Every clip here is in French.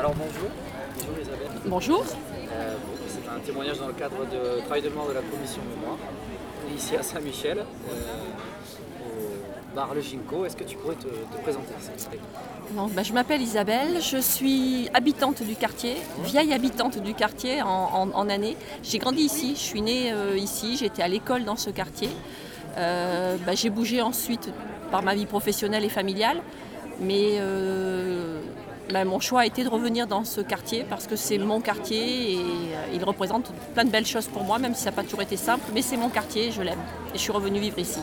Alors bonjour, bonjour Isabelle. Bonjour. Euh, bon, c'est un témoignage dans le cadre de travail de mémoire de la commission mémoire. Ici à Saint-Michel, euh, au bar Le Ginkgo. Est-ce que tu pourrais te, te présenter s'il te plaît? Donc, ben, je m'appelle Isabelle, je suis habitante du quartier, vieille habitante du quartier en, en- en année. J'ai grandi ici, je suis née euh, ici, j'étais à l'école dans ce quartier. Ben, j'ai bougé ensuite par ma vie professionnelle et familiale, mais ben, mon choix a été de revenir dans ce quartier parce que c'est mon quartier et euh, il représente plein de belles choses pour moi, même si ça n'a pas toujours été simple, mais c'est mon quartier je l'aime. Et je suis revenue vivre ici.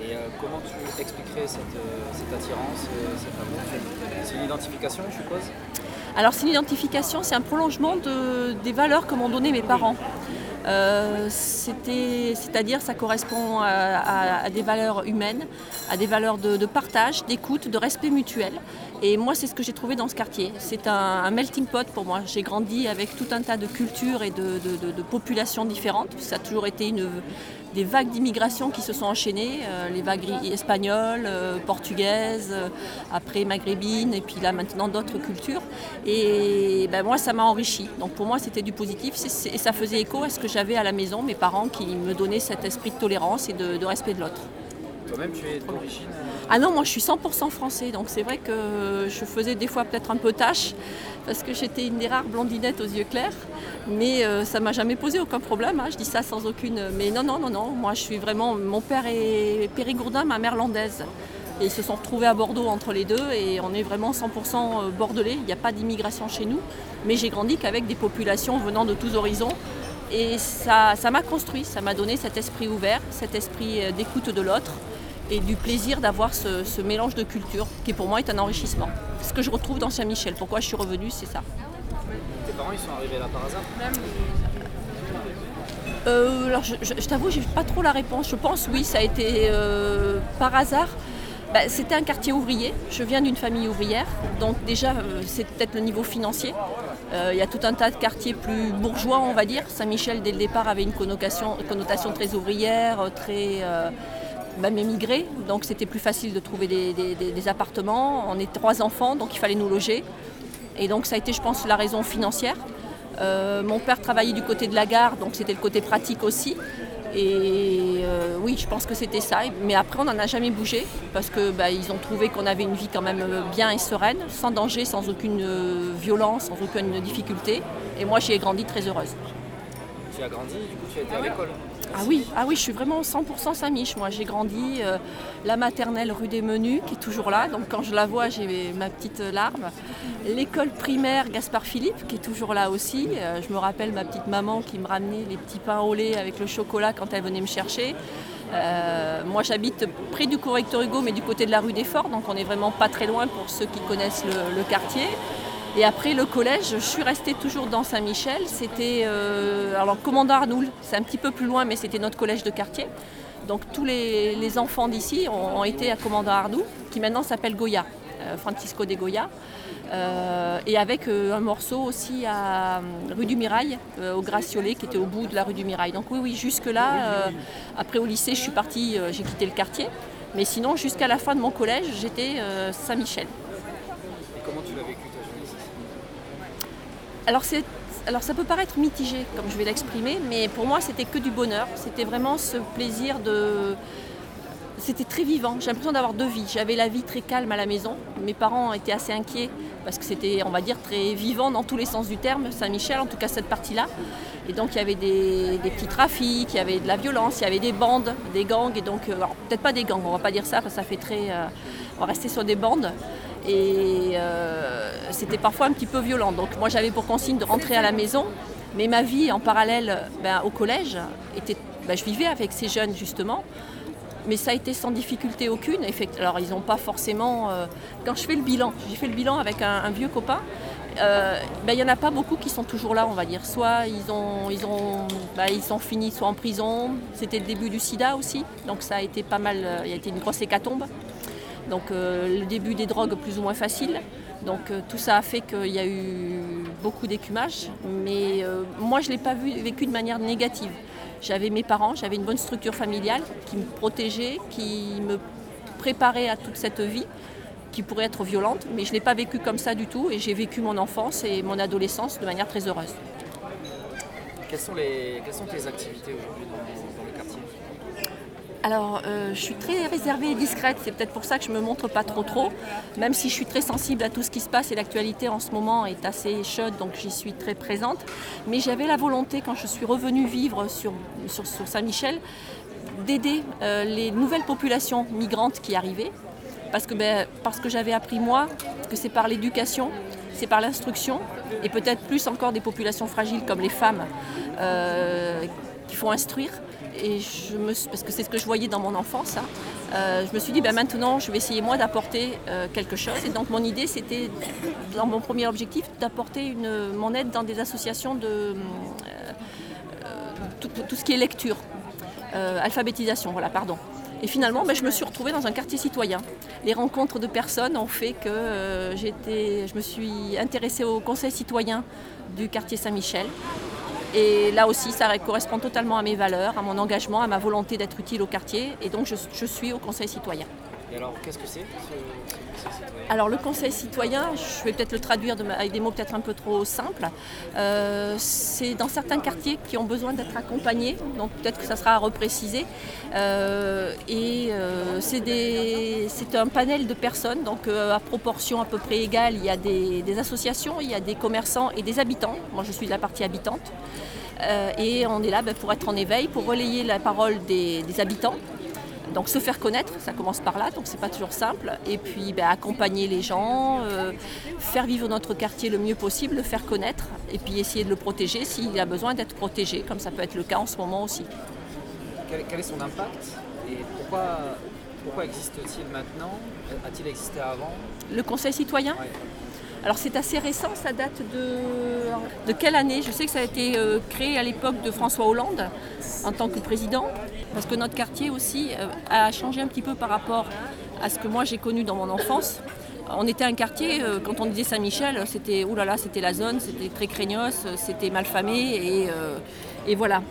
Et euh, comment tu expliquerais cette, euh, cette attirance, euh, cet amour? C'est une identification, je suppose? Alors c'est une identification, c'est un prolongement de- des valeurs que m'ont données mes parents. C'est-à-dire ça correspond à, à- à des valeurs humaines, à des valeurs de, de partage, d'écoute, de respect mutuel. Et moi c'est ce que j'ai trouvé dans ce quartier. C'est un, melting pot pour moi. J'ai grandi avec tout un tas de cultures et de, populations différentes. Ça a toujours été des vagues d'immigration qui se sont enchaînées, euh, les vagues espagnoles, euh, portugaises, euh, après maghrébines et puis là maintenant d'autres cultures. Et ben, moi ça m'a enrichi. Donc pour moi c'était du positif et ça faisait écho à ce que j'avais à la maison, mes parents qui me donnaient cet esprit de tolérance et de, de respect de l'autre. Toi-même, tu es d'origine Ah non, moi je suis 100% français, donc c'est vrai que je faisais des fois peut-être un peu tâche, parce que j'étais une des rares blondinettes aux yeux clairs, mais euh, ça m'a jamais posé aucun problème, hein, je dis ça sans aucune... Mais non, non, non, non, moi je suis vraiment... Mon père est périgourdin, ma mère landaise. Et ils se sont retrouvés à Bordeaux entre les deux et on est vraiment 100% bordelais, il n'y a pas d'immigration chez nous, mais j'ai grandi qu'avec des populations venant de tous horizons. Et ça ça m'a construit, ça m'a donné cet esprit ouvert, cet esprit euh, d'écoute de l'autre et du plaisir d'avoir ce, ce mélange de cultures qui pour moi est un enrichissement. Ce que je retrouve dans Saint-Michel. Pourquoi je suis revenue, c'est ça. Tes parents, ils sont arrivés là par hasard Euh, alors je, je- je t'avoue, j'ai pas trop la réponse. Je pense oui, ça a été euh, par hasard. Bah, C'était un quartier ouvrier. Je viens d'une famille ouvrière, donc déjà euh, c'est peut-être le niveau financier. Euh, Il y a tout un tas de quartiers plus bourgeois, on va dire. Saint-Michel dès le départ avait une connotation, connotation très ouvrière, très même émigrée. Donc c'était plus facile de trouver des, des- des- des appartements. On est trois enfants, donc il fallait nous loger. Et donc ça a été, je pense, la raison financière. Euh, mon père travaillait du côté de la gare, donc c'était le côté pratique aussi. Et euh, oui, je pense que c'était ça. Mais après, on n'en a jamais bougé parce que bah, ils ont trouvé qu'on avait une vie quand même euh, bien et sereine, sans danger, sans aucune violence, sans aucune difficulté. Et moi, j'y ai grandi très heureuse. Tu as grandi, du coup, tu as été à l'école Ah oui, ah oui, je suis vraiment 100% Saint-Mich. Moi, j'ai grandi euh, la maternelle rue des Menus, qui est toujours là. Donc quand je la vois, j'ai ma petite larme. L'école primaire Gaspard Philippe, qui est toujours là aussi. Euh, je me rappelle ma petite maman qui me ramenait les petits pains au lait avec le chocolat quand elle venait me chercher. Euh, moi, j'habite près du correcteur Hugo, mais du côté de la rue des Forts, donc on n'est vraiment pas très loin pour ceux qui connaissent le quartier. Et après le collège, je suis restée toujours dans Saint-Michel. C'était euh, alors commandant Arnoul, c'est un petit peu plus loin, mais c'était notre collège de quartier. Donc tous les, enfants d'ici ont, été à commandant Arnoul, qui maintenant s'appelle Goya, euh, Francisco de Goya. Euh, et avec un morceau aussi à rue du Mirail, au Graciolet, qui était au bout de la rue du Mirail. Donc oui, oui, jusque-là, après au lycée, je suis partie, j'ai quitté le quartier. Mais sinon, jusqu'à la fin de mon collège, j'étais Saint-Michel. Alors, alors ça peut paraître mitigé comme je vais l'exprimer, mais pour moi c'était que du bonheur. C'était vraiment ce plaisir de... C'était très vivant. J'ai l'impression d'avoir deux vies. J'avais la vie très calme à la maison. Mes parents étaient assez inquiets parce que c'était, on va dire, très vivant dans tous les sens du terme, Saint-Michel, en tout cas cette partie-là. Et donc il y avait des, petits trafics, il y avait de la violence, il y avait des bandes, des gangs. Et donc, euh, peut-être pas des gangs, on va pas dire ça ça fait très. euh, on va rester sur des bandes. Et euh, c'était parfois un petit peu violent. Donc moi j'avais pour consigne de rentrer à la maison. Mais ma vie en parallèle ben, au collège, était, ben, je vivais avec ces jeunes justement. Mais ça a été sans difficulté aucune. Alors ils n'ont pas forcément... euh, Quand je fais le bilan, j'ai fait le bilan avec un, vieux copain, euh, ben, il n'y en a pas beaucoup qui sont toujours là, on va dire. Soit ils ont, ils ont, ils sont finis, soit en prison. C'était le début du sida aussi, donc ça a été pas mal, il y a été une grosse hécatombe. Donc euh, le début des drogues plus ou moins facile. Donc euh, tout ça a fait qu'il y a eu beaucoup d'écumage. Mais euh, moi je ne l'ai pas vécu de manière négative. J'avais mes parents, j'avais une bonne structure familiale qui me protégeait, qui me préparait à toute cette vie. qui pourrait être violente, mais je ne l'ai pas vécu comme ça du tout et j'ai vécu mon enfance et mon adolescence de manière très heureuse. Quelles sont, tes activités aujourd'hui dans, dans alors, euh, je suis très réservée et discrète, c'est peut-être pour ça que je ne me montre pas trop trop, même si je suis très sensible à tout ce qui se passe et l'actualité en ce moment est assez chaude, donc j'y suis très présente. Mais j'avais la volonté, quand je suis revenue vivre sur, sur, Saint-Michel, d'aider euh, les nouvelles populations migrantes qui arrivaient, parce que, ben, parce que j'avais appris moi que c'est par l'éducation, c'est par l'instruction, et peut-être plus encore des populations fragiles comme les femmes euh, qu'il faut instruire et je me, parce que c'est ce que je voyais dans mon enfance, hein. euh, je me suis dit ben maintenant je vais essayer moi d'apporter euh, quelque chose. Et donc mon idée c'était, dans mon premier objectif, d'apporter mon aide dans des associations de euh, tout, ce qui est lecture, alphabétisation, voilà, pardon. Et finalement, ben, je me suis retrouvée dans un quartier citoyen. Les rencontres de personnes ont fait que je me suis intéressée au conseil citoyen du quartier Saint-Michel. Et là aussi, ça correspond totalement à mes valeurs, à mon engagement, à ma volonté d'être utile au quartier. Et donc, je, suis au Conseil citoyen. Et alors, qu'est-ce que c'est ce, Alors, le Conseil citoyen, je vais peut-être le traduire avec des mots peut-être un peu trop simples. Euh, c'est dans certains quartiers qui ont besoin d'être accompagnés, donc peut-être que ça sera à repréciser. Euh, et euh, c'est un panel de personnes, donc à proportion à peu près égale, il y a des, des, associations, il y a des commerçants et des habitants. Moi, je suis de la partie habitante. et on est là ben, pour être en éveil, pour relayer la parole des habitants donc se faire connaître, ça commence par là, donc c'est pas toujours simple. Et puis ben, accompagner les gens, euh, faire vivre notre quartier le mieux possible, le faire connaître, et puis essayer de le protéger s'il a besoin d'être protégé, comme ça peut être le cas en ce moment aussi. Quel, est son impact et pourquoi, pourquoi existe-t-il maintenant? A-t-il existé avant? Le Conseil citoyen? Alors c'est assez récent, ça date de, de quelle année? Je sais que ça a été euh, créé à l'époque de François Hollande en tant que président, parce que notre quartier aussi euh, a changé un petit peu par rapport à ce que moi j'ai connu dans mon enfance. On était un quartier, euh, quand on disait Saint-Michel, c'était oulala, c'était la zone, c'était très craignos, c'était mal famé et, voilà.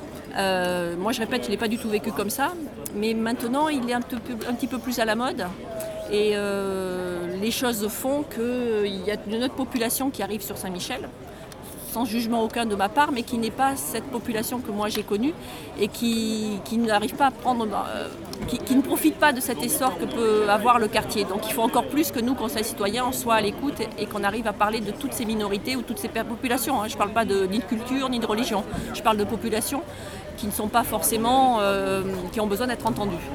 moi je répète, je ne l'ai pas du tout vécu comme ça, mais maintenant il est un petit peu plus à la mode. Et les choses font qu'il y a une autre population qui arrive sur Saint-Michel, sans jugement aucun de ma part, mais qui n'est pas cette population que moi j'ai connue et qui, n'arrive pas à prendre, euh, qui, ne profite pas de cet essor que peut avoir le quartier. Donc il faut encore plus que nous, Conseil citoyen, on soit à l'écoute et, qu'on arrive à parler de toutes ces minorités ou toutes ces populations. Hein. Je ne parle pas ni de culture ni de religion, je parle de populations qui ne sont pas forcément, euh, qui ont besoin d'être entendues.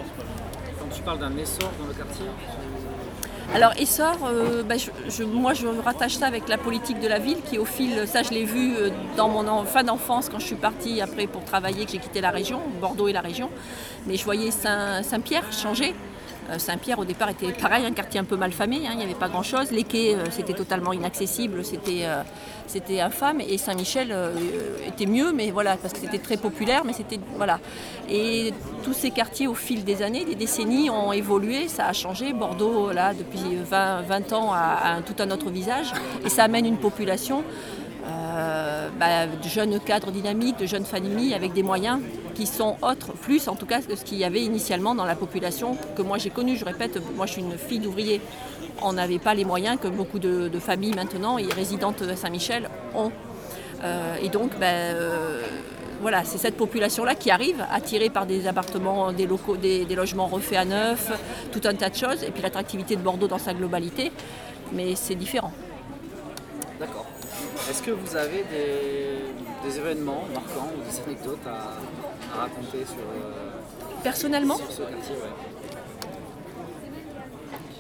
Quand tu parles d'un essor dans le quartier, alors Essor, euh, bah, moi je rattache ça avec la politique de la ville qui au fil, ça je l'ai vu euh, dans mon fin d'enfance quand je suis partie après pour travailler, que j'ai quitté la région, Bordeaux et la région, mais je voyais Saint-Pierre changer. Euh, Saint-Pierre au départ était pareil, un quartier un peu mal famé, hein, il n'y avait pas grand-chose. Les quais, euh, c'était totalement inaccessible, c'était, euh, infâme. Et Saint-Michel était mieux, mais voilà, parce que c'était très populaire, mais c'était voilà. Et tous ces quartiers, au fil des années, des décennies, ont évolué, ça a changé. Bordeaux, là, depuis 20, 20 ans, a, tout un autre visage, et ça amène une population. Bah, de jeunes cadres dynamiques, de jeunes familles avec des moyens qui sont autres, plus en tout cas que ce qu'il y avait initialement dans la population que moi j'ai connue. Je répète, moi je suis une fille d'ouvrier. On n'avait pas les moyens que beaucoup de, familles maintenant et résidentes à Saint-Michel ont. Euh, et donc, ben, euh, voilà, c'est cette population-là qui arrive, attirée par des appartements, des locaux, des, logements refaits à neuf, tout un tas de choses, et puis l'attractivité de Bordeaux dans sa globalité. Mais c'est différent. D'accord. Est-ce que vous avez des, événements marquants ou des anecdotes à, raconter sur, euh, Personnellement ce quartier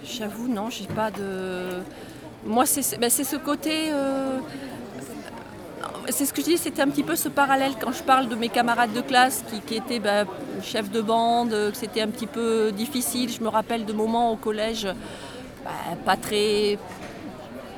J'avoue, non, j'ai pas de. Moi, c'est ben, ce côté. Euh, c'est ce que je dis, c'était un petit peu ce parallèle quand je parle de mes camarades de classe qui, étaient ben, chefs de bande, que c'était un petit peu difficile. Je me rappelle de moments au collège ben, pas très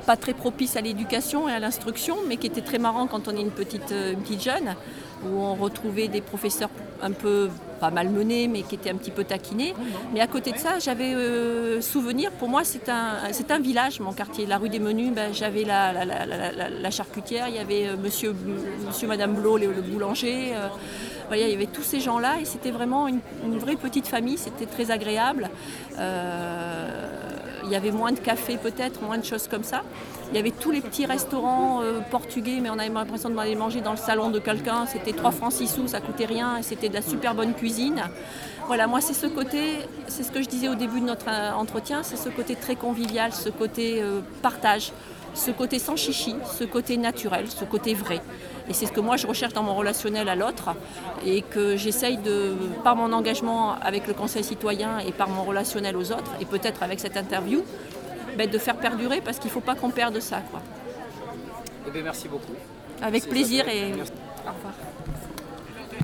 pas très propice à l'éducation et à l'instruction, mais qui était très marrant quand on est une petite, euh, une petite jeune, où on retrouvait des professeurs un peu, pas malmenés, mais qui étaient un petit peu taquinés. Mais à côté de ça, j'avais euh, souvenir, pour moi c'est un, un village, mon quartier. La rue des Menus, ben, j'avais la, la, charcutière, il y avait euh, monsieur, monsieur, madame Blot, le, boulanger. il y avait tous ces gens-là et c'était vraiment une, vraie petite famille, c'était très agréable Il y avait moins de cafés peut-être, moins de choses comme ça. Il y avait tous les petits restaurants euh, portugais, mais on avait l'impression d'aller manger dans le salon de quelqu'un. C'était 3 francs 6 sous, ça coûtait rien et c'était de la super bonne cuisine. Voilà, moi c'est ce côté, c'est ce que je disais au début de notre euh, entretien, c'est ce côté très convivial, ce côté euh, partage, ce côté sans chichi, ce côté naturel, ce côté vrai. Et c'est ce que moi je recherche dans mon relationnel à l'autre et que j'essaye de, par mon engagement avec le Conseil citoyen et par mon relationnel aux autres, et peut-être avec cette interview, ben, de faire perdurer parce qu'il ne faut pas qu'on perde ça. Quoi. Eh bien, merci beaucoup. Avec plaisir et Merci. au revoir.